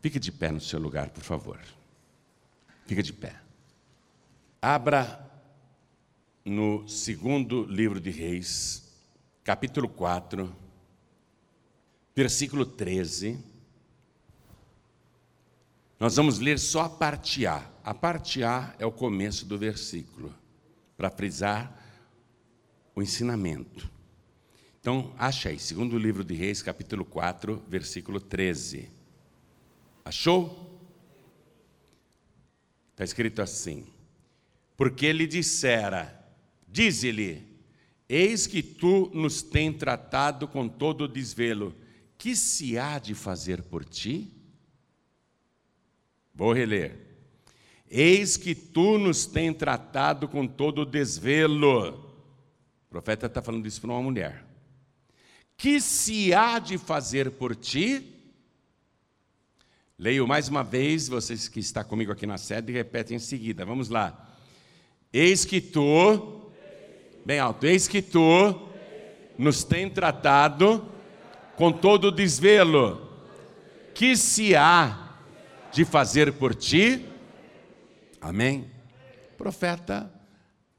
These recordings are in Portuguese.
Fique de pé no seu lugar, por favor. Fica de pé. Abra no segundo livro de Reis, capítulo 4, versículo 13. Nós vamos ler só a parte A. A parte A é o começo do versículo, para frisar o ensinamento. Então, acha aí, segundo livro de Reis, capítulo 4, versículo 13. Achou? Está escrito assim: Porque ele dissera, dize-lhe, eis que tu nos tem tratado com todo o desvelo, que se há de fazer por ti? Vou reler. Eis que tu nos tem tratado com todo o desvelo. O profeta está falando isso para uma mulher. Que se há de fazer por ti? Leio mais uma vez, vocês que estão comigo aqui na sede, repetem em seguida. Vamos lá. Eis que tu, bem alto, eis que tu nos tem tratado com todo o desvelo. Que se há de fazer por ti. Amém? O profeta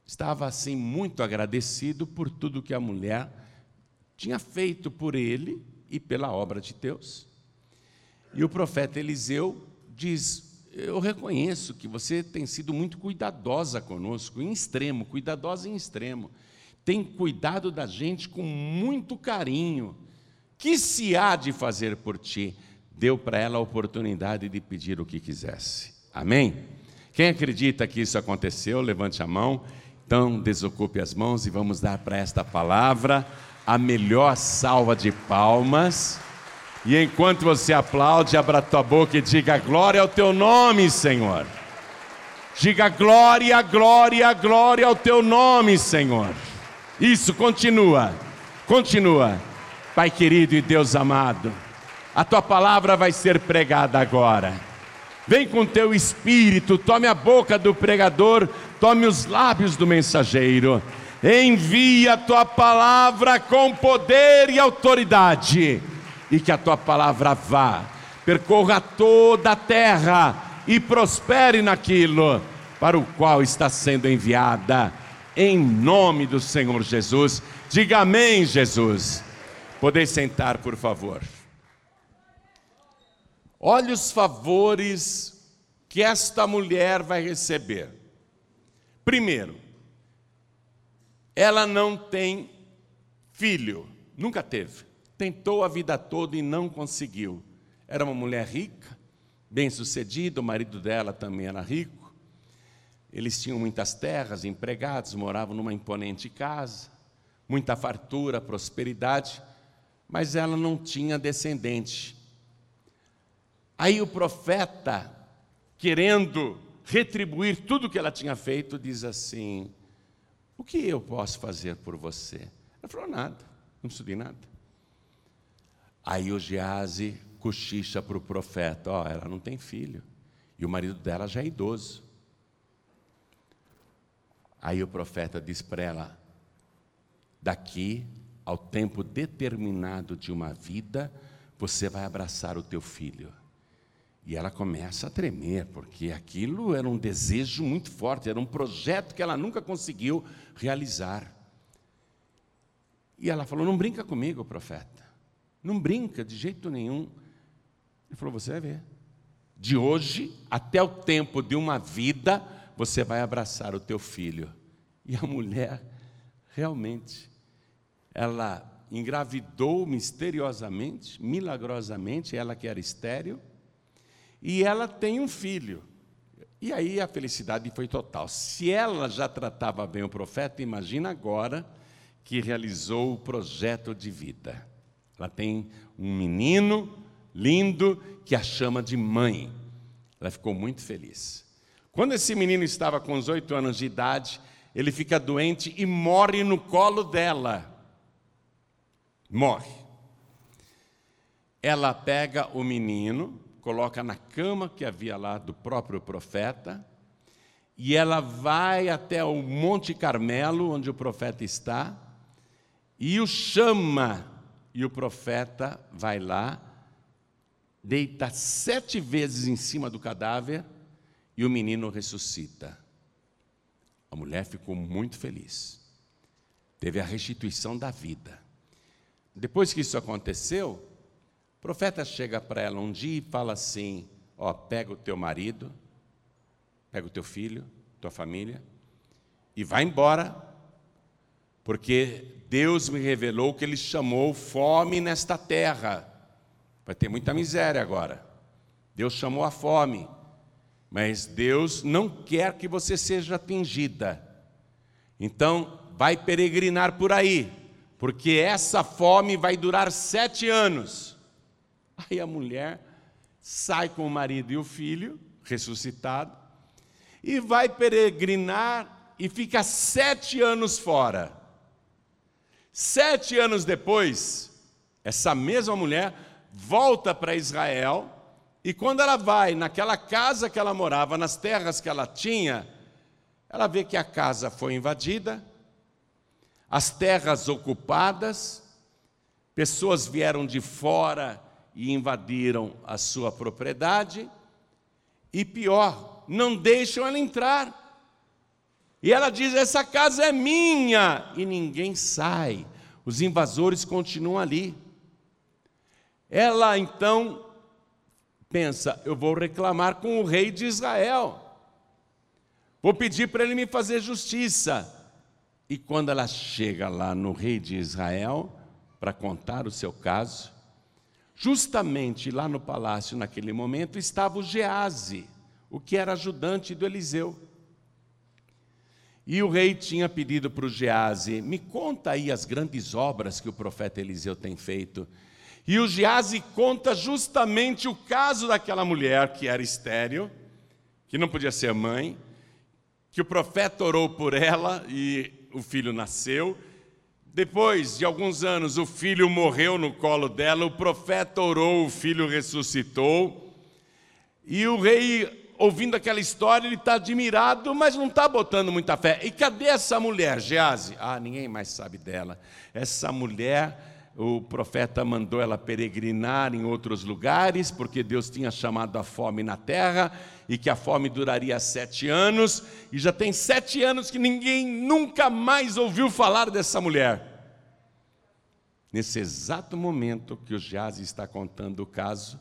estava assim muito agradecido por tudo que a mulher tinha feito por ele e pela obra de Deus. E o profeta Eliseu diz: Eu reconheço que você tem sido muito cuidadosa conosco, em extremo, cuidadosa em extremo. Tem cuidado da gente com muito carinho. Que se há de fazer por ti? deu para ela a oportunidade de pedir o que quisesse. Amém? Quem acredita que isso aconteceu, levante a mão. Então, desocupe as mãos e vamos dar para esta palavra a melhor salva de palmas. E enquanto você aplaude, abra tua boca e diga glória ao teu nome, Senhor. Diga glória, glória, glória ao teu nome, Senhor. Isso, continua, continua. Pai querido e Deus amado. A tua palavra vai ser pregada agora. Vem com teu espírito, tome a boca do pregador, tome os lábios do mensageiro. Envia a tua palavra com poder e autoridade, e que a tua palavra vá, percorra toda a terra e prospere naquilo para o qual está sendo enviada, em nome do Senhor Jesus. Diga amém, Jesus. Podeis sentar, por favor. Olha os favores que esta mulher vai receber. Primeiro, ela não tem filho, nunca teve. Tentou a vida toda e não conseguiu. Era uma mulher rica, bem-sucedida, o marido dela também era rico. Eles tinham muitas terras, empregados, moravam numa imponente casa, muita fartura, prosperidade, mas ela não tinha descendente. Aí o profeta, querendo retribuir tudo que ela tinha feito, diz assim: O que eu posso fazer por você? Ela falou: Nada, não preciso de nada. Aí o Gease cochicha para o profeta: Ó, oh, ela não tem filho, e o marido dela já é idoso. Aí o profeta diz para ela: Daqui ao tempo determinado de uma vida, você vai abraçar o teu filho. E ela começa a tremer, porque aquilo era um desejo muito forte, era um projeto que ela nunca conseguiu realizar. E ela falou: Não brinca comigo, profeta. Não brinca de jeito nenhum. Ele falou: Você vai ver. De hoje até o tempo de uma vida, você vai abraçar o teu filho. E a mulher, realmente, ela engravidou misteriosamente, milagrosamente, ela que era estéril e ela tem um filho. E aí a felicidade foi total. Se ela já tratava bem o profeta, imagina agora que realizou o projeto de vida. Ela tem um menino lindo que a chama de mãe. Ela ficou muito feliz. Quando esse menino estava com os oito anos de idade, ele fica doente e morre no colo dela. Morre. Ela pega o menino, coloca na cama que havia lá do próprio profeta, e ela vai até o Monte Carmelo, onde o profeta está, e o chama, e o profeta vai lá, deita sete vezes em cima do cadáver e o menino ressuscita. A mulher ficou muito feliz. Teve a restituição da vida. Depois que isso aconteceu, o profeta chega para ela um dia e fala assim: Ó, pega o teu marido, pega o teu filho, tua família, e vai embora, porque Deus me revelou que Ele chamou fome nesta terra. Vai ter muita miséria agora. Deus chamou a fome, mas Deus não quer que você seja atingida. Então, vai peregrinar por aí, porque essa fome vai durar sete anos. Aí a mulher sai com o marido e o filho, ressuscitado, e vai peregrinar e fica sete anos fora. Sete anos depois, essa mesma mulher volta para Israel, e quando ela vai naquela casa que ela morava, nas terras que ela tinha, ela vê que a casa foi invadida, as terras ocupadas, pessoas vieram de fora e invadiram a sua propriedade, e pior, não deixam ela entrar. E ela diz: Essa casa é minha, e ninguém sai, os invasores continuam ali. Ela então pensa: Eu vou reclamar com o rei de Israel, vou pedir para ele me fazer justiça. E quando ela chega lá no rei de Israel para contar o seu caso, justamente lá no palácio naquele momento estava o Gease, o que era ajudante do Eliseu. E o rei tinha pedido para o Gease: me conta aí as grandes obras que o profeta Eliseu tem feito. E o Gease conta justamente o caso daquela mulher que era estéril, que não podia ser mãe, que o profeta orou por ela e o filho nasceu. Depois de alguns anos, o filho morreu no colo dela, o profeta orou, o filho ressuscitou. E o rei ouvindo aquela história, ele está admirado, mas não está botando muita fé. E cadê essa mulher, Gease? Ah, ninguém mais sabe dela. Essa mulher, o profeta mandou ela peregrinar em outros lugares, porque Deus tinha chamado a fome na terra e que a fome duraria sete anos, e já tem sete anos que ninguém nunca mais ouviu falar dessa mulher. Nesse exato momento que o Gease está contando o caso,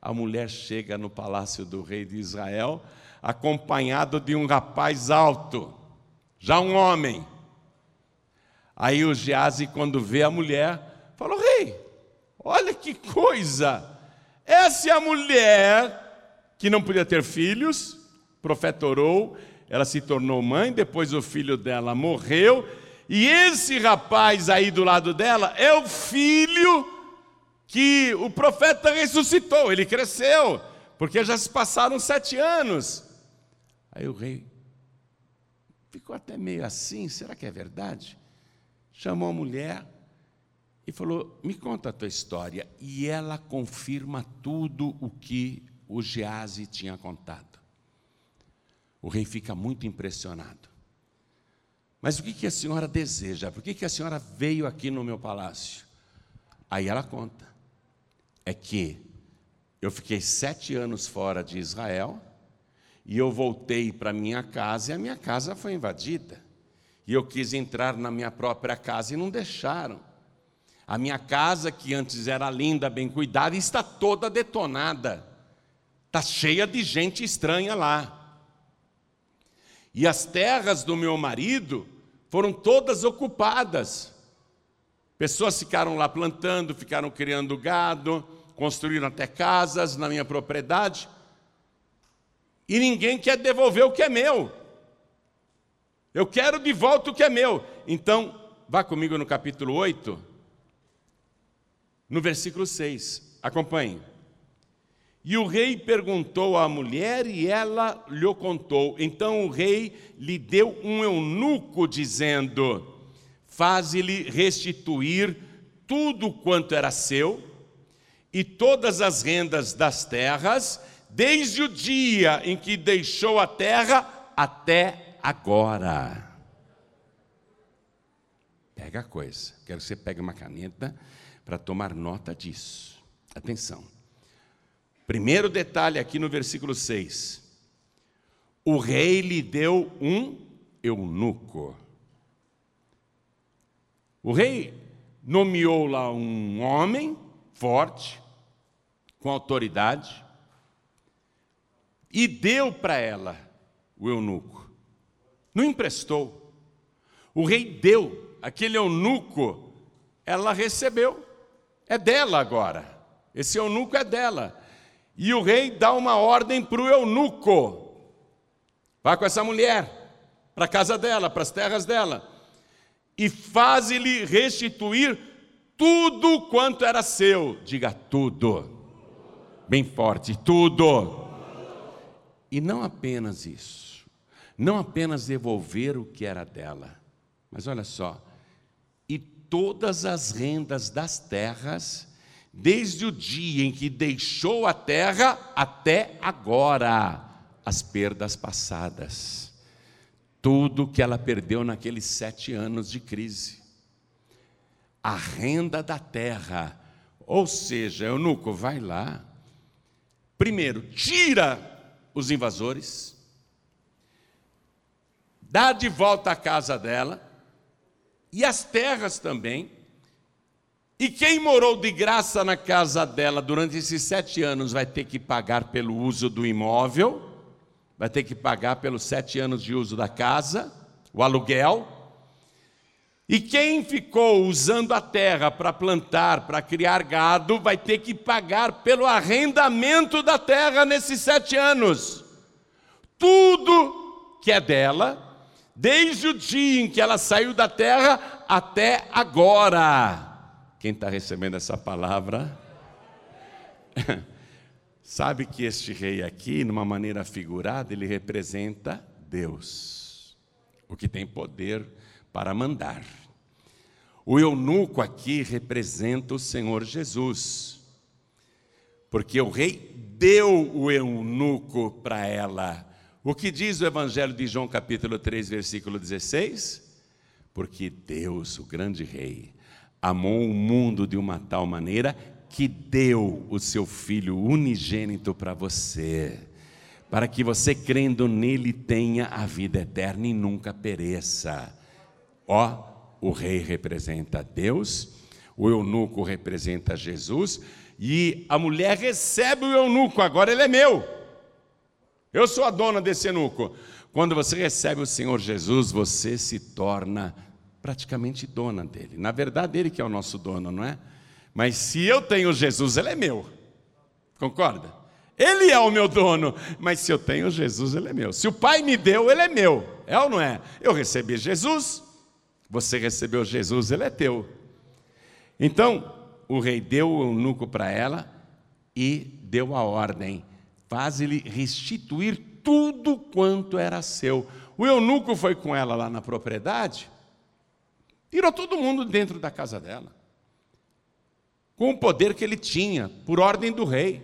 a mulher chega no palácio do rei de Israel, acompanhado de um rapaz alto, já um homem. Aí o Gease, quando vê a mulher, falou: Rei, olha que coisa! Essa é a mulher que não podia ter filhos, o profeta orou, ela se tornou mãe, depois o filho dela morreu, e esse rapaz aí do lado dela é o filho que o profeta ressuscitou, ele cresceu, porque já se passaram sete anos. Aí o rei ficou até meio assim: será que é verdade? Chamou a mulher e falou: Me conta a tua história. E ela confirma tudo o que o Gease tinha contado. O rei fica muito impressionado. Mas o que, a senhora deseja? Por que a senhora veio aqui no meu palácio? Aí ela conta é que eu fiquei sete anos fora de Israel e eu voltei para minha casa e a minha casa foi invadida. E eu quis entrar na minha própria casa e não deixaram. A minha casa, que antes era linda, bem cuidada, está toda detonada. Está cheia de gente estranha lá. E as terras do meu marido foram todas ocupadas. Pessoas ficaram lá plantando, ficaram criando gado, construíram até casas na minha propriedade, e ninguém quer devolver o que é meu. Eu quero de volta o que é meu. Então, vá comigo no capítulo 8, no versículo 6. Acompanhe. E o rei perguntou à mulher e ela lhe contou. Então o rei lhe deu um eunuco, dizendo: Faze-lhe restituir tudo quanto era seu e todas as rendas das terras, desde o dia em que deixou a terra até agora. Pega a coisa, quero que você pegue uma caneta para tomar nota disso. Atenção. Primeiro detalhe aqui no versículo 6. O rei lhe deu um eunuco. O rei nomeou lá um homem forte, com autoridade, e deu para ela o eunuco. Não emprestou. O rei deu, aquele eunuco, ela recebeu. É dela agora. Esse eunuco é dela. E o rei dá uma ordem para o eunuco: vá com essa mulher para a casa dela, para as terras dela, e faz-lhe restituir tudo quanto era seu. Diga tudo. Bem forte, tudo. E não apenas isso, não apenas devolver o que era dela, mas olha só, e todas as rendas das terras, desde o dia em que deixou a terra até agora, as perdas passadas, tudo que ela perdeu naqueles sete anos de crise, a renda da terra, ou seja, eunuco, vai lá, primeiro, tira os invasores, dá de volta a casa dela e as terras também. E quem morou de graça na casa dela durante esses sete anos vai ter que pagar pelo uso do imóvel, vai ter que pagar pelos sete anos de uso da casa, o aluguel. E quem ficou usando a terra para plantar, para criar gado, vai ter que pagar pelo arrendamento da terra nesses sete anos. Tudo que é dela, desde o dia em que ela saiu da terra até agora. Quem está recebendo essa palavra? Sabe que este rei aqui, numa maneira figurada, ele representa Deus, o que tem poder para mandar. O eunuco aqui representa o Senhor Jesus, porque o rei deu o eunuco para ela. O que diz o Evangelho de João, capítulo 3, versículo 16? Porque Deus, o grande rei, amou o mundo de uma tal maneira que deu o seu filho unigênito para você para que você crendo nele tenha a vida eterna e nunca pereça. Ó, o rei representa Deus, o eunuco representa Jesus, e a mulher recebe o eunuco, agora ele é meu. Eu sou a dona desse eunuco. Quando você recebe o Senhor Jesus, você se torna praticamente dona dele. Na verdade, ele que é o nosso dono, não é? Mas se eu tenho Jesus, ele é meu. Concorda? Ele é o meu dono, mas se eu tenho Jesus, ele é meu. Se o Pai me deu, ele é meu. É ou não é? Eu recebi Jesus, você recebeu Jesus, ele é teu. Então, o rei deu o eunuco para ela e deu a ordem: faz-lhe restituir tudo quanto era seu. O eunuco foi com ela lá na propriedade, tirou todo mundo dentro da casa dela, com o poder que ele tinha, por ordem do rei.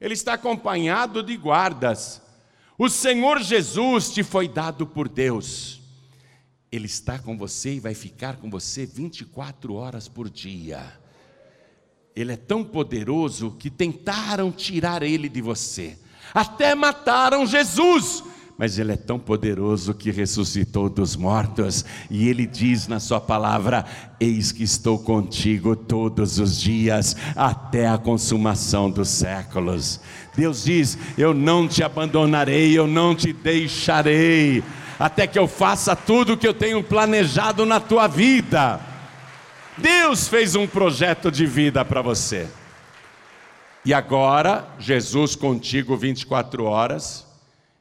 Ele está acompanhado de guardas. O Senhor Jesus te foi dado por Deus. Ele está com você e vai ficar com você 24 horas por dia. Ele é tão poderoso que tentaram tirar ele de você, até mataram Jesus, mas ele é tão poderoso que ressuscitou dos mortos, e ele diz na sua palavra: Eis que estou contigo todos os dias, até a consumação dos séculos. Deus diz: Eu não te abandonarei, eu não te deixarei até que eu faça tudo o que eu tenho planejado na tua vida. Deus fez um projeto de vida para você. E agora, Jesus contigo 24 horas,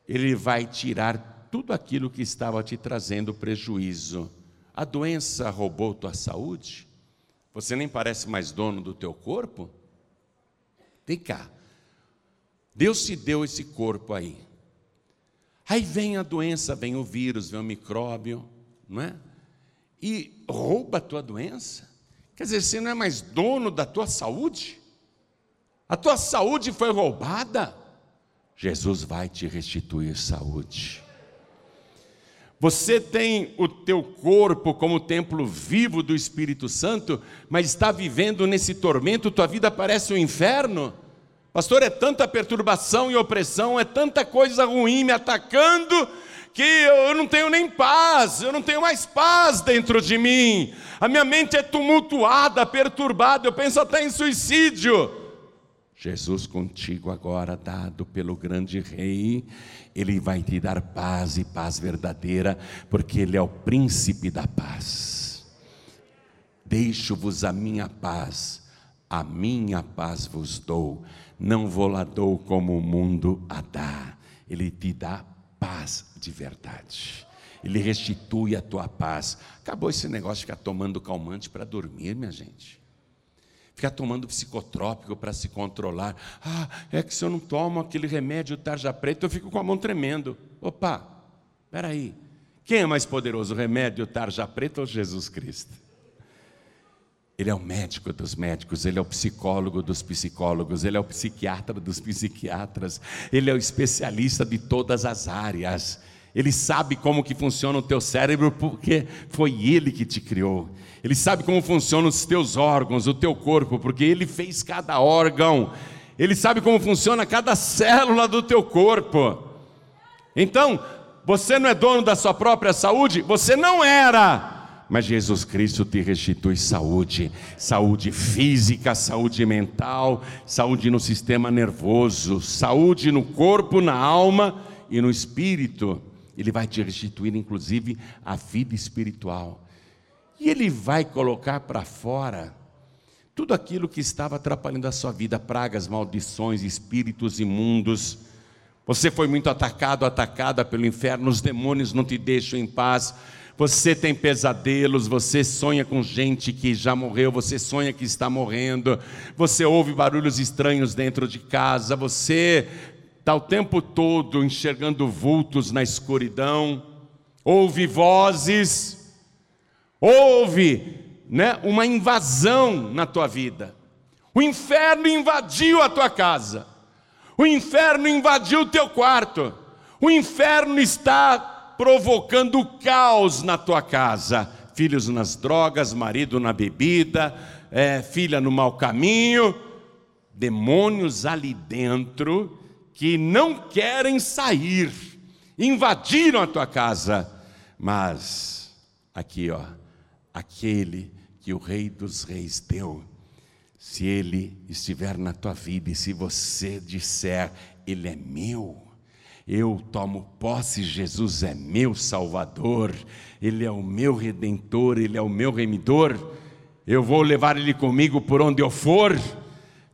Ele vai tirar tudo aquilo que estava te trazendo prejuízo. A doença roubou tua saúde? Você nem parece mais dono do teu corpo? Vem cá. Deus te deu esse corpo aí. Aí vem a doença, vem o vírus, vem o micróbio, não é? E rouba a tua doença. Quer dizer, você não é mais dono da tua saúde? A tua saúde foi roubada. Jesus vai te restituir saúde. Você tem o teu corpo como templo vivo do Espírito Santo, mas está vivendo nesse tormento, tua vida parece um inferno. Pastor, é tanta perturbação e opressão, é tanta coisa ruim me atacando, que eu não tenho nem paz, eu não tenho mais paz dentro de mim. A minha mente é tumultuada, perturbada, eu penso até em suicídio. Jesus contigo agora, dado pelo grande Rei, Ele vai te dar paz e paz verdadeira, porque Ele é o príncipe da paz. Deixo-vos a minha paz, a minha paz vos dou, não vou lá dou como o mundo a dá. Ele te dá paz de verdade. Ele restitui a tua paz. Acabou esse negócio de ficar tomando calmante para dormir, minha gente. Ficar tomando psicotrópico para se controlar. Ah, é que se eu não tomo aquele remédio tarja preta, eu fico com a mão tremendo. Opa, espera aí. Quem é mais poderoso, o remédio tarja preta ou Jesus Cristo? Ele é o médico dos médicos, ele é o psicólogo dos psicólogos, ele é o psiquiatra dos psiquiatras, ele é o especialista de todas as áreas. Ele sabe como que funciona o teu cérebro porque foi ele que te criou. Ele sabe como funcionam os teus órgãos, o teu corpo, porque ele fez cada órgão. Ele sabe como funciona cada célula do teu corpo. Então, você não é dono da sua própria saúde? Você não era mas Jesus Cristo te restitui saúde, saúde física, saúde mental, saúde no sistema nervoso, saúde no corpo, na alma e no espírito. Ele vai te restituir, inclusive, a vida espiritual. E Ele vai colocar para fora tudo aquilo que estava atrapalhando a sua vida pragas, maldições, espíritos imundos. Você foi muito atacado, atacada pelo inferno, os demônios não te deixam em paz você tem pesadelos, você sonha com gente que já morreu, você sonha que está morrendo, você ouve barulhos estranhos dentro de casa, você está o tempo todo enxergando vultos na escuridão, ouve vozes, ouve né, uma invasão na tua vida. O inferno invadiu a tua casa, o inferno invadiu o teu quarto, o inferno está provocando caos na tua casa. Filhos nas drogas, marido na bebida, é, filha no mau caminho, demônios ali dentro que não querem sair, invadiram a tua casa. Mas, aqui ó, aquele que o Rei dos Reis deu, se ele estiver na tua vida e se você disser, Ele é meu, eu tomo posse, Jesus é meu Salvador, Ele é o meu redentor, Ele é o meu remidor. Eu vou levar Ele comigo por onde eu for,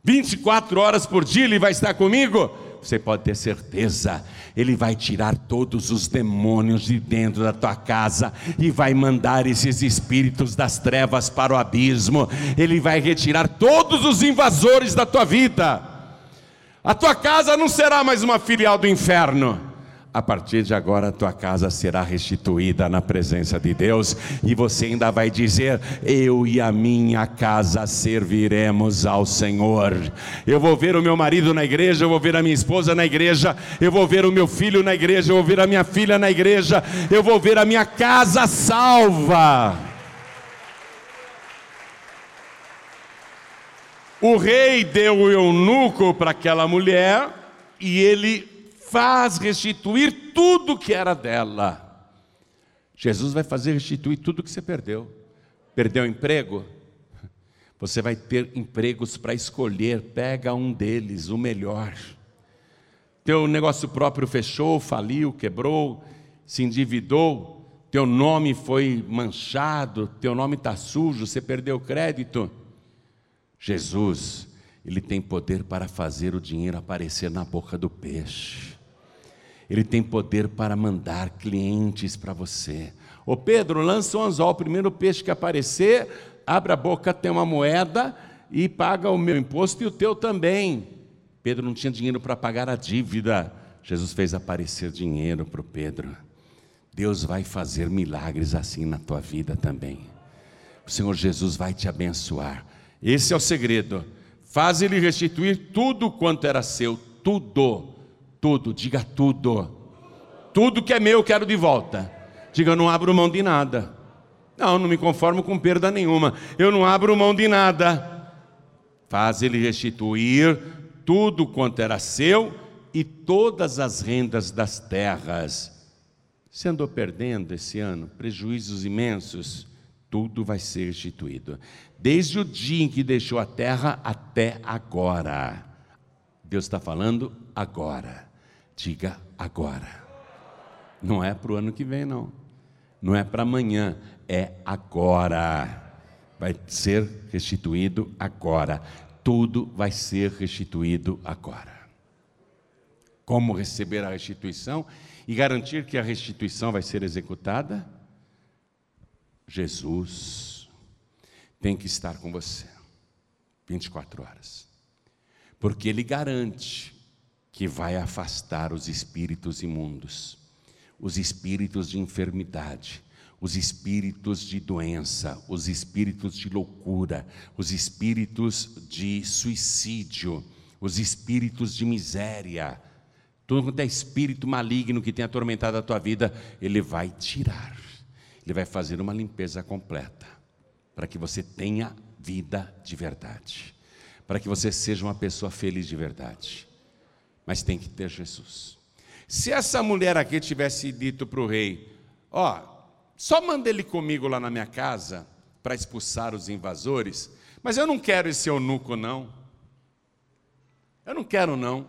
24 horas por dia Ele vai estar comigo. Você pode ter certeza, Ele vai tirar todos os demônios de dentro da tua casa e vai mandar esses espíritos das trevas para o abismo. Ele vai retirar todos os invasores da tua vida. A tua casa não será mais uma filial do inferno. A partir de agora, a tua casa será restituída na presença de Deus, e você ainda vai dizer: Eu e a minha casa serviremos ao Senhor. Eu vou ver o meu marido na igreja, eu vou ver a minha esposa na igreja, eu vou ver o meu filho na igreja, eu vou ver a minha filha na igreja, eu vou ver a minha casa salva. O rei deu o eunuco para aquela mulher e ele faz restituir tudo que era dela. Jesus vai fazer restituir tudo que você perdeu. Perdeu emprego? Você vai ter empregos para escolher, pega um deles, o melhor. Teu negócio próprio fechou, faliu, quebrou, se endividou, teu nome foi manchado, teu nome está sujo, você perdeu crédito Jesus, ele tem poder para fazer o dinheiro aparecer na boca do peixe. Ele tem poder para mandar clientes para você. Ô Pedro, lança um anzol, o primeiro peixe que aparecer, abre a boca, tem uma moeda e paga o meu imposto e o teu também. Pedro não tinha dinheiro para pagar a dívida. Jesus fez aparecer dinheiro para o Pedro. Deus vai fazer milagres assim na tua vida também. O Senhor Jesus vai te abençoar. Esse é o segredo. Faz ele restituir tudo quanto era seu, tudo, tudo, diga tudo. Tudo que é meu eu quero de volta. Diga, eu não abro mão de nada. Não, não me conformo com perda nenhuma. Eu não abro mão de nada. Faz ele restituir tudo quanto era seu e todas as rendas das terras. Você andou perdendo esse ano prejuízos imensos, tudo vai ser restituído. Desde o dia em que deixou a terra até agora. Deus está falando agora. Diga agora. Não é para o ano que vem, não. Não é para amanhã, é agora. Vai ser restituído agora. Tudo vai ser restituído agora. Como receber a restituição e garantir que a restituição vai ser executada? Jesus tem que estar com você 24 horas. Porque ele garante que vai afastar os espíritos imundos os espíritos de enfermidade, os espíritos de doença, os espíritos de loucura, os espíritos de suicídio, os espíritos de miséria. Tudo quanto é espírito maligno que tem atormentado a tua vida, ele vai tirar. Ele vai fazer uma limpeza completa para que você tenha vida de verdade, para que você seja uma pessoa feliz de verdade. Mas tem que ter Jesus. Se essa mulher aqui tivesse dito para o rei: Ó, só manda ele comigo lá na minha casa para expulsar os invasores, mas eu não quero esse eunuco, não. Eu não quero, não.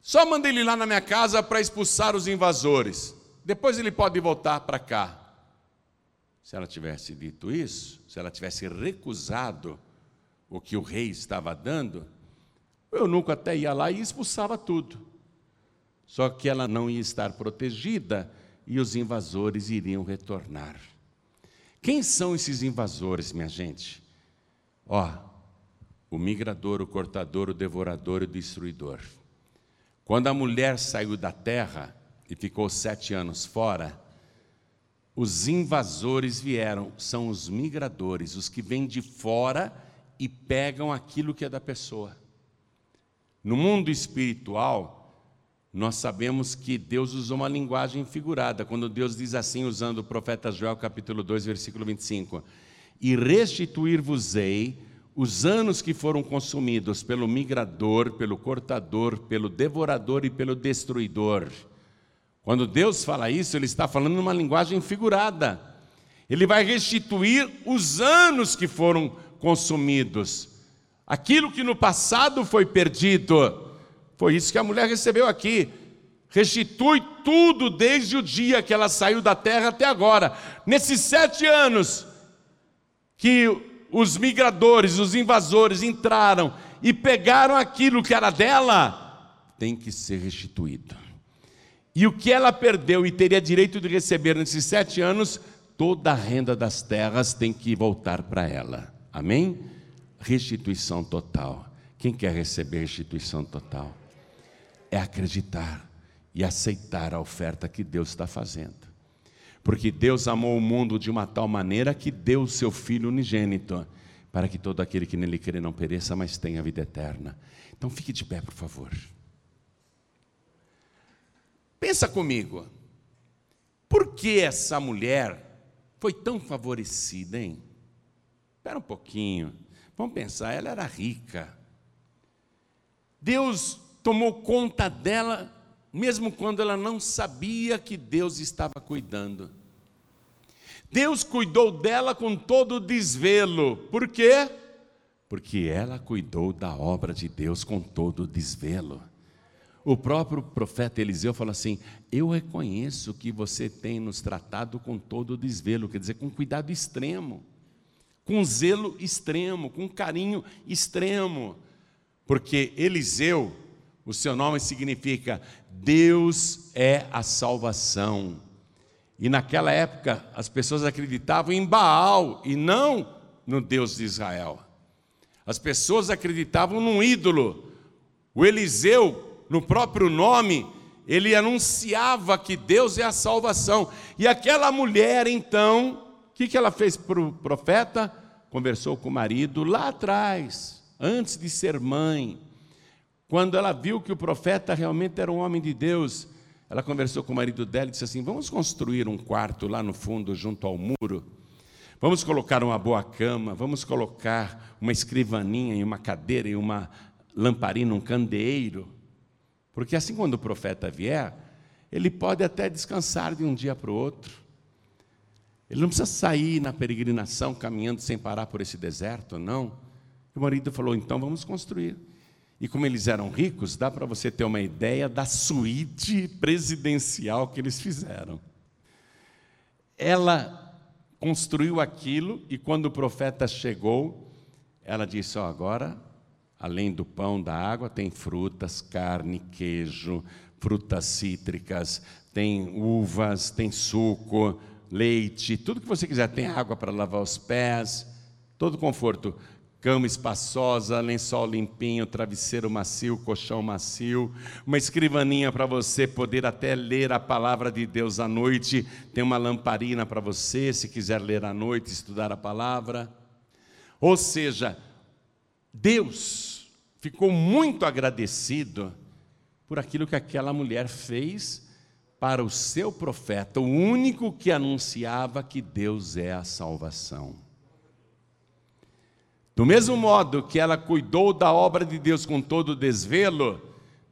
Só manda ele lá na minha casa para expulsar os invasores. Depois ele pode voltar para cá. Se ela tivesse dito isso, se ela tivesse recusado o que o rei estava dando, o eunuco até ia lá e expulsava tudo. Só que ela não ia estar protegida e os invasores iriam retornar. Quem são esses invasores, minha gente? Ó, o migrador, o cortador, o devorador e o destruidor. Quando a mulher saiu da terra e ficou sete anos fora, os invasores vieram, são os migradores, os que vêm de fora e pegam aquilo que é da pessoa. No mundo espiritual, nós sabemos que Deus usou uma linguagem figurada, quando Deus diz assim, usando o profeta Joel, capítulo 2, versículo 25: E restituir-vos-ei os anos que foram consumidos pelo migrador, pelo cortador, pelo devorador e pelo destruidor. Quando Deus fala isso, Ele está falando numa linguagem figurada. Ele vai restituir os anos que foram consumidos, aquilo que no passado foi perdido. Foi isso que a mulher recebeu aqui. Restitui tudo desde o dia que ela saiu da terra até agora. Nesses sete anos que os migradores, os invasores entraram e pegaram aquilo que era dela, tem que ser restituído. E o que ela perdeu e teria direito de receber nesses sete anos, toda a renda das terras tem que voltar para ela. Amém? Restituição total. Quem quer receber restituição total? é acreditar e aceitar a oferta que Deus está fazendo. Porque Deus amou o mundo de uma tal maneira que deu o seu Filho unigênito, para que todo aquele que nele crê não pereça, mas tenha vida eterna. Então fique de pé, por favor. Pensa comigo, por que essa mulher foi tão favorecida, hein? Espera um pouquinho, vamos pensar, ela era rica. Deus tomou conta dela, mesmo quando ela não sabia que Deus estava cuidando. Deus cuidou dela com todo o desvelo. Por quê? Porque ela cuidou da obra de Deus com todo o desvelo. O próprio profeta Eliseu fala assim: Eu reconheço que você tem nos tratado com todo o desvelo, quer dizer, com cuidado extremo, com zelo extremo, com carinho extremo. Porque Eliseu, o seu nome significa Deus é a salvação. E naquela época as pessoas acreditavam em Baal e não no Deus de Israel. As pessoas acreditavam num ídolo. O Eliseu, no próprio nome, ele anunciava que Deus é a salvação. E aquela mulher, então, o que, que ela fez para o profeta? Conversou com o marido lá atrás, antes de ser mãe. Quando ela viu que o profeta realmente era um homem de Deus, ela conversou com o marido dela e disse assim: Vamos construir um quarto lá no fundo, junto ao muro. Vamos colocar uma boa cama, vamos colocar uma escrivaninha e uma cadeira e uma lamparina, um candeeiro, porque assim quando o profeta vier, ele pode até descansar de um dia para o outro. Ele não precisa sair na peregrinação caminhando sem parar por esse deserto, não. O marido falou: então vamos construir. E como eles eram ricos, dá para você ter uma ideia da suíte presidencial que eles fizeram. Ela construiu aquilo e quando o profeta chegou, ela disse: oh, agora, além do pão, da água, tem frutas, carne, queijo, frutas cítricas, tem uvas, tem suco, leite, tudo que você quiser. Tem água para lavar os pés, todo conforto cama espaçosa, lençol limpinho, travesseiro macio, colchão macio, uma escrivaninha para você poder até ler a palavra de Deus à noite, tem uma lamparina para você, se quiser ler à noite, estudar a palavra. Ou seja, Deus ficou muito agradecido por aquilo que aquela mulher fez para o seu profeta, o único que anunciava que Deus é a salvação. Do mesmo modo que ela cuidou da obra de Deus com todo desvelo,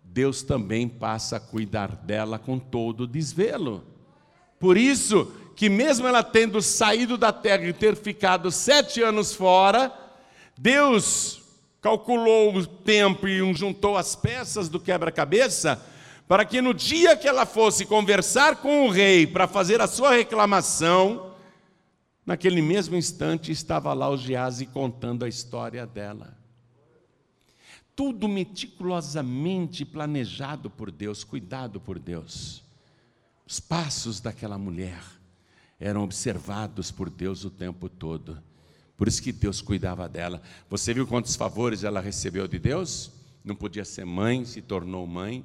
Deus também passa a cuidar dela com todo desvelo. Por isso que mesmo ela tendo saído da terra e ter ficado sete anos fora, Deus calculou o tempo e juntou as peças do quebra-cabeça para que no dia que ela fosse conversar com o rei para fazer a sua reclamação, Naquele mesmo instante estava lá o Geazi contando a história dela. Tudo meticulosamente planejado por Deus, cuidado por Deus. Os passos daquela mulher eram observados por Deus o tempo todo. Por isso que Deus cuidava dela. Você viu quantos favores ela recebeu de Deus? Não podia ser mãe, se tornou mãe.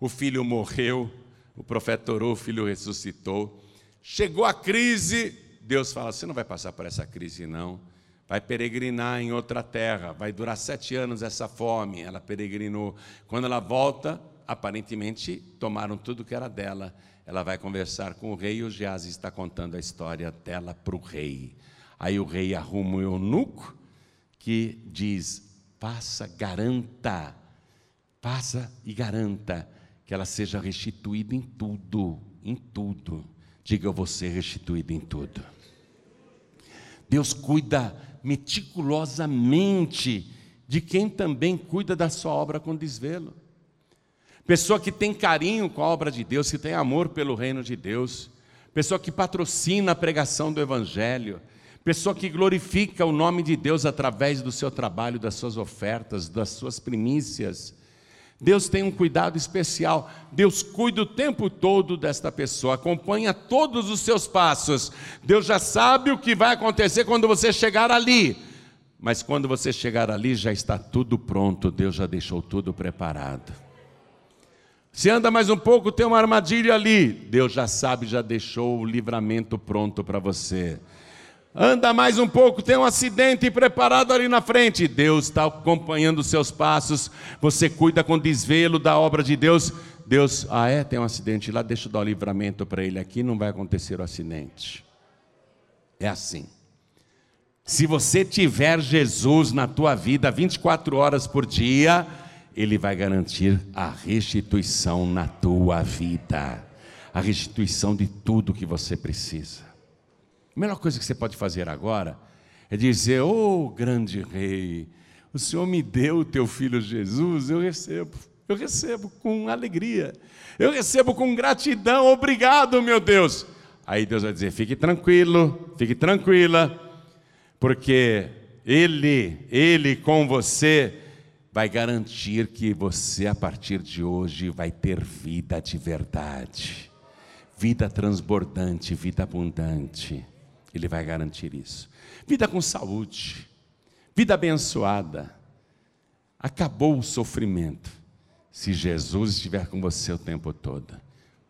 O filho morreu, o profeta orou, o filho ressuscitou. Chegou a crise, Deus fala: você não vai passar por essa crise, não. Vai peregrinar em outra terra, vai durar sete anos essa fome. Ela peregrinou. Quando ela volta, aparentemente tomaram tudo que era dela. Ela vai conversar com o rei e o Geazi está contando a história dela para o rei. Aí o rei arruma o eunuco que diz: passa, garanta, passa e garanta que ela seja restituída em tudo, em tudo. Diga ser restituída em tudo. Deus cuida meticulosamente de quem também cuida da sua obra com desvelo. Pessoa que tem carinho com a obra de Deus, que tem amor pelo reino de Deus, pessoa que patrocina a pregação do Evangelho, pessoa que glorifica o nome de Deus através do seu trabalho, das suas ofertas, das suas primícias, Deus tem um cuidado especial. Deus cuida o tempo todo desta pessoa, acompanha todos os seus passos. Deus já sabe o que vai acontecer quando você chegar ali. Mas quando você chegar ali, já está tudo pronto, Deus já deixou tudo preparado. Se anda mais um pouco, tem uma armadilha ali. Deus já sabe, já deixou o livramento pronto para você. Anda mais um pouco, tem um acidente preparado ali na frente. Deus está acompanhando os seus passos. Você cuida com desvelo da obra de Deus. Deus, ah é, tem um acidente lá, deixa eu dar o um livramento para ele aqui, não vai acontecer o acidente. É assim. Se você tiver Jesus na tua vida 24 horas por dia, ele vai garantir a restituição na tua vida. A restituição de tudo que você precisa. A melhor coisa que você pode fazer agora é dizer: Oh, grande rei, o Senhor me deu o teu filho Jesus, eu recebo, eu recebo com alegria, eu recebo com gratidão, obrigado, meu Deus. Aí Deus vai dizer: fique tranquilo, fique tranquila, porque Ele, Ele com você, vai garantir que você, a partir de hoje, vai ter vida de verdade, vida transbordante, vida abundante. Ele vai garantir isso. Vida com saúde, vida abençoada. Acabou o sofrimento se Jesus estiver com você o tempo todo.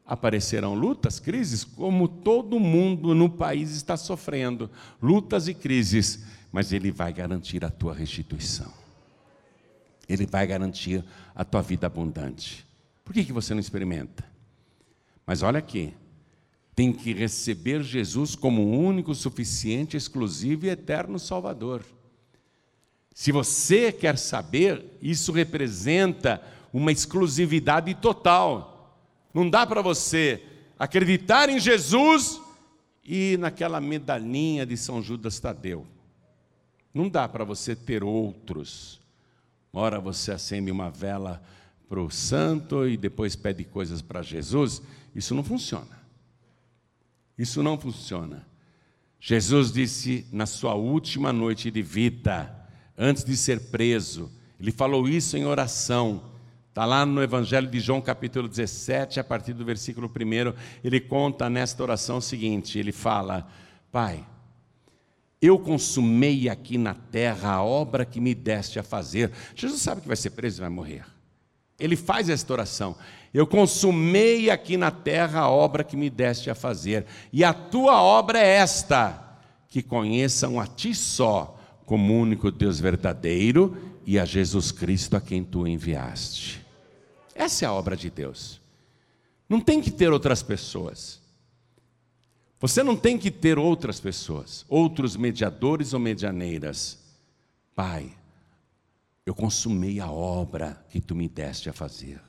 Aparecerão lutas, crises, como todo mundo no país está sofrendo, lutas e crises, mas Ele vai garantir a tua restituição. Ele vai garantir a tua vida abundante. Por que, que você não experimenta? Mas olha aqui, tem que receber Jesus como único, suficiente, exclusivo e eterno Salvador. Se você quer saber, isso representa uma exclusividade total. Não dá para você acreditar em Jesus e naquela medalhinha de São Judas Tadeu. Não dá para você ter outros. Uma hora você acende uma vela para o santo e depois pede coisas para Jesus. Isso não funciona. Isso não funciona. Jesus disse na sua última noite de vida, antes de ser preso, ele falou isso em oração. Está lá no Evangelho de João, capítulo 17, a partir do versículo 1, ele conta nesta oração o seguinte: ele fala, Pai, eu consumei aqui na terra a obra que me deste a fazer. Jesus sabe que vai ser preso e vai morrer. Ele faz esta oração. Eu consumei aqui na terra a obra que me deste a fazer, e a tua obra é esta: que conheçam a ti só, como único Deus verdadeiro, e a Jesus Cristo a quem tu enviaste. Essa é a obra de Deus. Não tem que ter outras pessoas. Você não tem que ter outras pessoas, outros mediadores ou medianeiras. Pai, eu consumei a obra que tu me deste a fazer.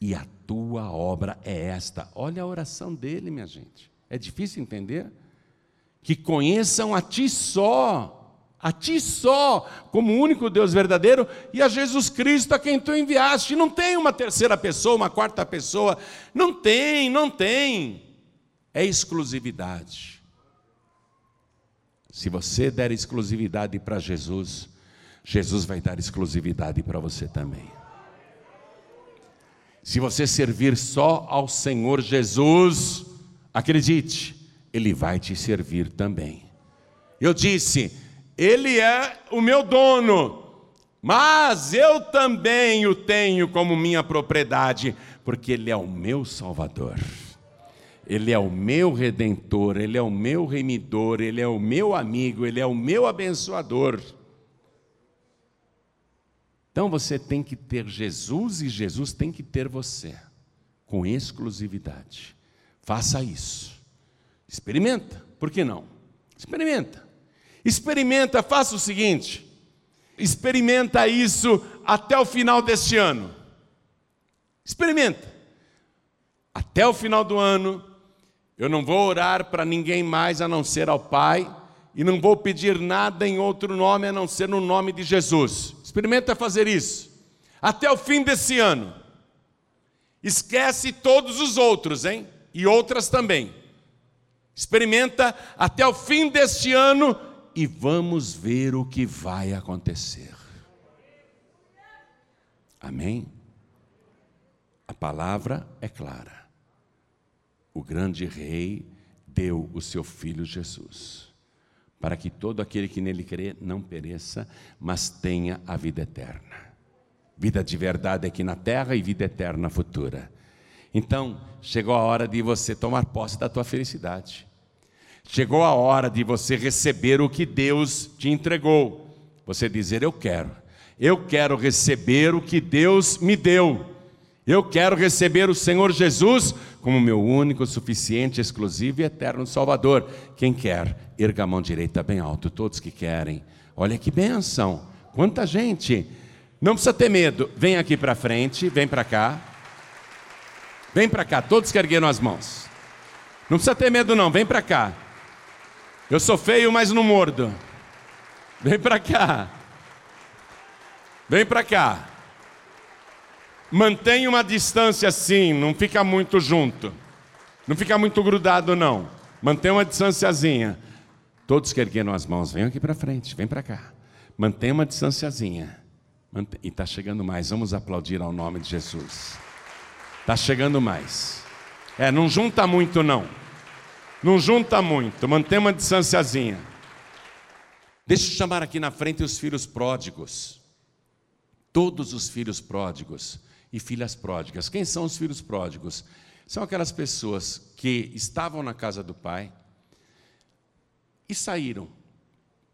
E a tua obra é esta. Olha a oração dele, minha gente. É difícil entender? Que conheçam a ti só, a ti só, como o único Deus verdadeiro, e a Jesus Cristo a quem tu enviaste. Não tem uma terceira pessoa, uma quarta pessoa. Não tem, não tem é exclusividade. Se você der exclusividade para Jesus, Jesus vai dar exclusividade para você também. Se você servir só ao Senhor Jesus, acredite, Ele vai te servir também. Eu disse, Ele é o meu dono, mas eu também o tenho como minha propriedade, porque Ele é o meu Salvador. Ele é o meu redentor, Ele é o meu remidor, Ele é o meu amigo, Ele é o meu abençoador. Então você tem que ter Jesus e Jesus tem que ter você, com exclusividade. Faça isso. Experimenta, por que não? Experimenta. Experimenta, faça o seguinte: experimenta isso até o final deste ano. Experimenta. Até o final do ano, eu não vou orar para ninguém mais a não ser ao Pai, e não vou pedir nada em outro nome a não ser no nome de Jesus. Experimenta fazer isso. Até o fim desse ano. Esquece todos os outros, hein? E outras também. Experimenta até o fim deste ano e vamos ver o que vai acontecer. Amém? A palavra é clara o grande rei deu o seu filho Jesus, para que todo aquele que nele crê não pereça, mas tenha a vida eterna. Vida de verdade aqui na terra e vida eterna futura. Então, chegou a hora de você tomar posse da tua felicidade. Chegou a hora de você receber o que Deus te entregou. Você dizer: Eu quero, eu quero receber o que Deus me deu. Eu quero receber o Senhor Jesus como meu único, suficiente, exclusivo e eterno Salvador. Quem quer, erga a mão direita bem alto, todos que querem. Olha que benção, quanta gente. Não precisa ter medo, vem aqui para frente, vem para cá. Vem para cá, todos que ergueram as mãos. Não precisa ter medo não, vem para cá. Eu sou feio, mas não mordo. Vem para cá. Vem para cá. Mantenha uma distância assim, não fica muito junto. Não fica muito grudado, não. Mantenha uma distânciazinha. Todos que ergueram as mãos, venham aqui para frente, vem para cá. Mantenha uma distânciazinha. E está chegando mais. Vamos aplaudir ao nome de Jesus. Está chegando mais. É, não junta muito, não. Não junta muito. Mantenha uma distânciazinha. Deixa eu chamar aqui na frente os filhos pródigos. Todos os filhos pródigos e filhas pródigas. Quem são os filhos pródigos? São aquelas pessoas que estavam na casa do pai e saíram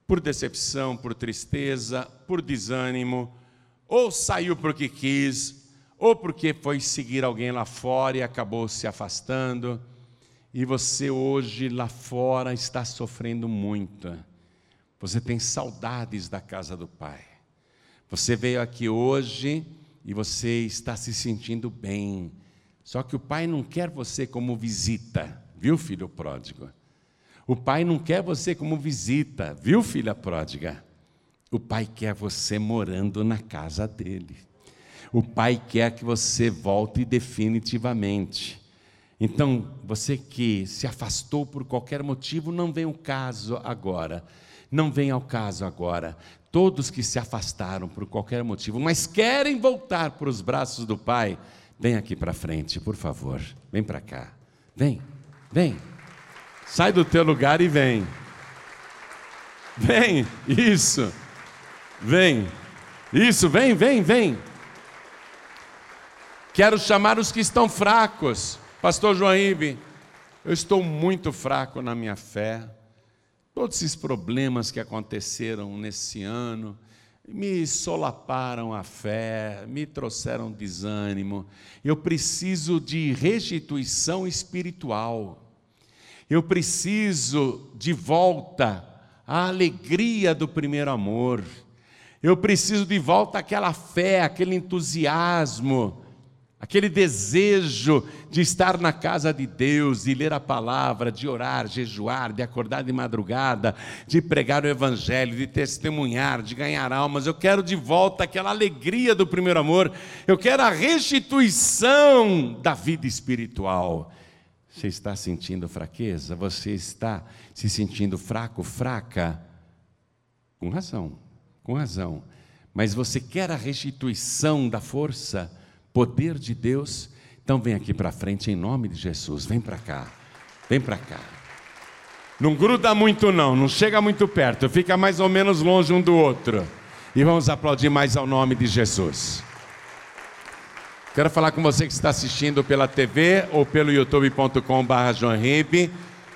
por decepção, por tristeza, por desânimo, ou saiu porque quis, ou porque foi seguir alguém lá fora e acabou se afastando. E você hoje lá fora está sofrendo muito. Você tem saudades da casa do pai. Você veio aqui hoje e você está se sentindo bem. Só que o pai não quer você como visita, viu, filho pródigo? O pai não quer você como visita, viu, filha pródiga? O pai quer você morando na casa dele. O pai quer que você volte definitivamente. Então, você que se afastou por qualquer motivo, não vem o caso agora. Não vem ao caso agora todos que se afastaram por qualquer motivo, mas querem voltar para os braços do Pai, vem aqui para frente, por favor. Vem para cá. Vem, vem. Sai do teu lugar e vem. Vem, isso. Vem. Isso, vem, vem, vem. Quero chamar os que estão fracos. Pastor João Ibe, eu estou muito fraco na minha fé. Todos esses problemas que aconteceram nesse ano me solaparam a fé, me trouxeram desânimo. Eu preciso de restituição espiritual. Eu preciso de volta à alegria do primeiro amor. Eu preciso de volta àquela fé, aquele entusiasmo aquele desejo de estar na casa de Deus, de ler a palavra, de orar, jejuar, de acordar de madrugada, de pregar o evangelho, de testemunhar, de ganhar almas. Eu quero de volta aquela alegria do primeiro amor. Eu quero a restituição da vida espiritual. Você está sentindo fraqueza? Você está se sentindo fraco, fraca? Com razão, com razão. Mas você quer a restituição da força? Poder de Deus. Então vem aqui para frente em nome de Jesus. Vem para cá. Vem para cá. Não gruda muito não, não chega muito perto, fica mais ou menos longe um do outro. E vamos aplaudir mais ao nome de Jesus. Quero falar com você que está assistindo pela TV ou pelo youtube.com.br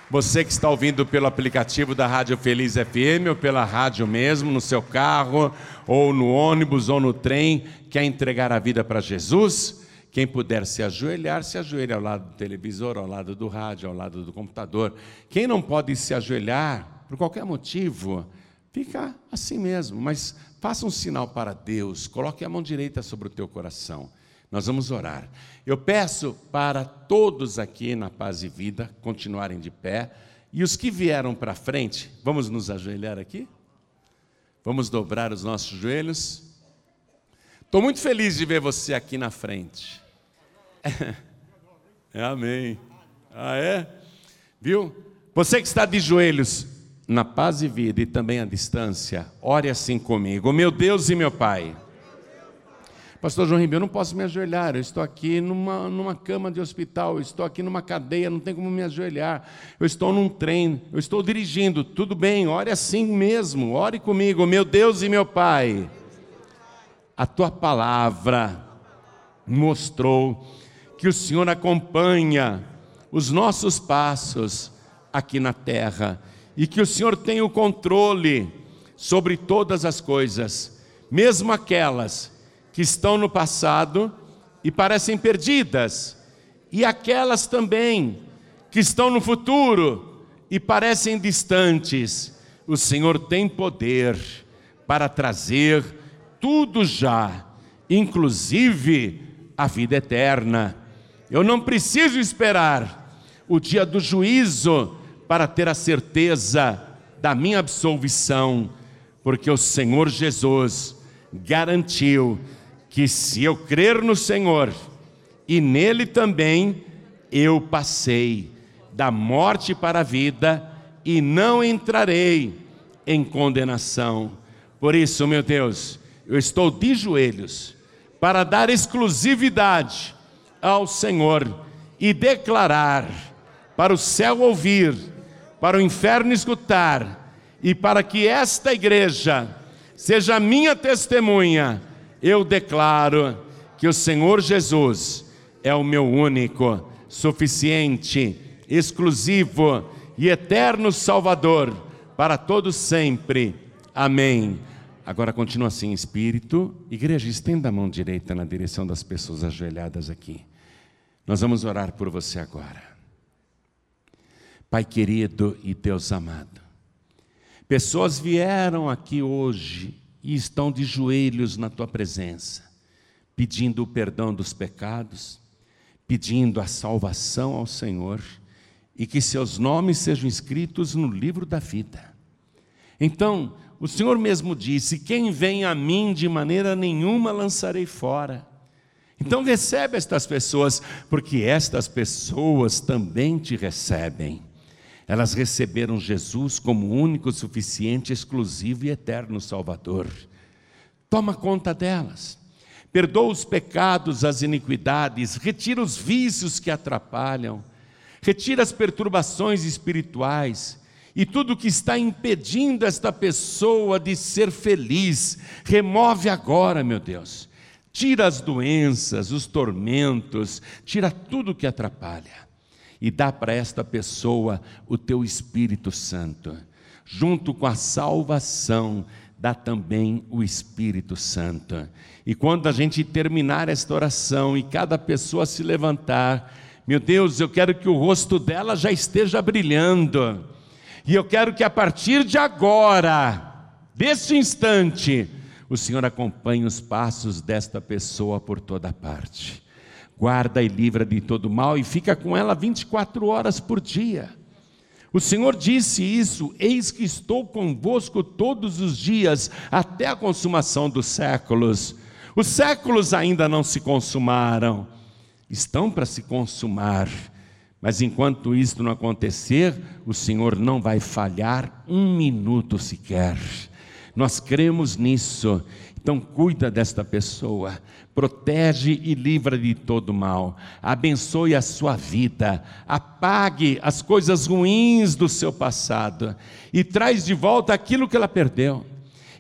você que está ouvindo pelo aplicativo da Rádio Feliz FM ou pela rádio mesmo, no seu carro, ou no ônibus, ou no trem, quer entregar a vida para Jesus? Quem puder se ajoelhar, se ajoelhe ao lado do televisor, ao lado do rádio, ao lado do computador. Quem não pode se ajoelhar, por qualquer motivo, fica assim mesmo, mas faça um sinal para Deus, coloque a mão direita sobre o teu coração. Nós vamos orar. Eu peço para todos aqui na Paz e Vida continuarem de pé. E os que vieram para frente, vamos nos ajoelhar aqui? Vamos dobrar os nossos joelhos. Estou muito feliz de ver você aqui na frente. É, amém. Ah, é? Viu? Você que está de joelhos na paz e vida e também à distância, ore assim comigo. Meu Deus e meu Pai. Pastor João Ribeiro, eu não posso me ajoelhar, eu estou aqui numa, numa cama de hospital, eu estou aqui numa cadeia, não tem como me ajoelhar, eu estou num trem, eu estou dirigindo, tudo bem, ore assim mesmo, ore comigo, meu Deus e meu Pai. A tua palavra mostrou que o Senhor acompanha os nossos passos aqui na terra e que o Senhor tem o controle sobre todas as coisas, mesmo aquelas que estão no passado e parecem perdidas, e aquelas também que estão no futuro e parecem distantes. O Senhor tem poder para trazer tudo já, inclusive a vida eterna. Eu não preciso esperar o dia do juízo para ter a certeza da minha absolvição, porque o Senhor Jesus garantiu que se eu crer no Senhor e nele também, eu passei da morte para a vida e não entrarei em condenação. Por isso, meu Deus, eu estou de joelhos para dar exclusividade ao Senhor e declarar para o céu ouvir, para o inferno escutar e para que esta igreja seja minha testemunha eu declaro que o Senhor Jesus é o meu único, suficiente, exclusivo e eterno Salvador para todos sempre. Amém. Agora continua assim, Espírito. Igreja, estenda a mão direita na direção das pessoas ajoelhadas aqui. Nós vamos orar por você agora. Pai querido e Deus amado, pessoas vieram aqui hoje e estão de joelhos na tua presença, pedindo o perdão dos pecados, pedindo a salvação ao Senhor e que seus nomes sejam escritos no livro da vida. Então, o Senhor mesmo disse: Quem vem a mim de maneira nenhuma lançarei fora. Então recebe estas pessoas, porque estas pessoas também te recebem. Elas receberam Jesus como único, suficiente, exclusivo e eterno Salvador. Toma conta delas. Perdoa os pecados, as iniquidades, retira os vícios que atrapalham, retira as perturbações espirituais e tudo que está impedindo esta pessoa de ser feliz, remove agora, meu Deus. Tira as doenças, os tormentos, tira tudo que atrapalha e dá para esta pessoa o teu Espírito Santo. Junto com a salvação, dá também o Espírito Santo. E quando a gente terminar esta oração e cada pessoa se levantar, meu Deus, eu quero que o rosto dela já esteja brilhando e eu quero que a partir de agora, deste instante, o Senhor acompanhe os passos desta pessoa por toda parte. Guarda e livra de todo mal e fica com ela 24 horas por dia. O Senhor disse isso: Eis que estou convosco todos os dias, até a consumação dos séculos. Os séculos ainda não se consumaram, estão para se consumar. Mas enquanto isto não acontecer, o Senhor não vai falhar um minuto sequer. Nós cremos nisso. Então cuida desta pessoa, protege e livra de todo mal, abençoe a sua vida, apague as coisas ruins do seu passado e traz de volta aquilo que ela perdeu.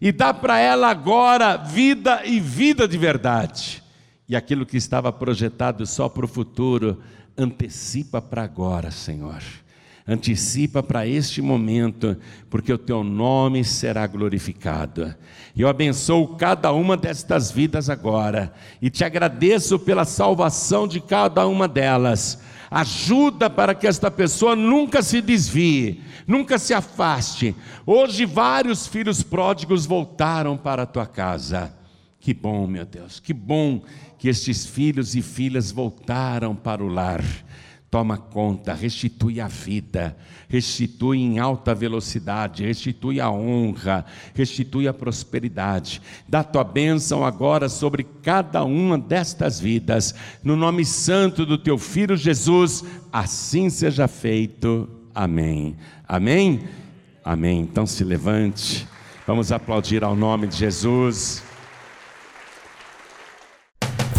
E dá para ela agora vida e vida de verdade. E aquilo que estava projetado só para o futuro, antecipa para agora, Senhor. Antecipa para este momento, porque o teu nome será glorificado. Eu abençoo cada uma destas vidas agora e te agradeço pela salvação de cada uma delas. Ajuda para que esta pessoa nunca se desvie, nunca se afaste. Hoje vários filhos pródigos voltaram para a tua casa. Que bom, meu Deus, que bom que estes filhos e filhas voltaram para o lar. Toma conta, restitui a vida, restitui em alta velocidade, restitui a honra, restitui a prosperidade. Dá tua bênção agora sobre cada uma destas vidas, no nome santo do teu filho Jesus, assim seja feito. Amém. Amém? Amém. Então se levante, vamos aplaudir ao nome de Jesus.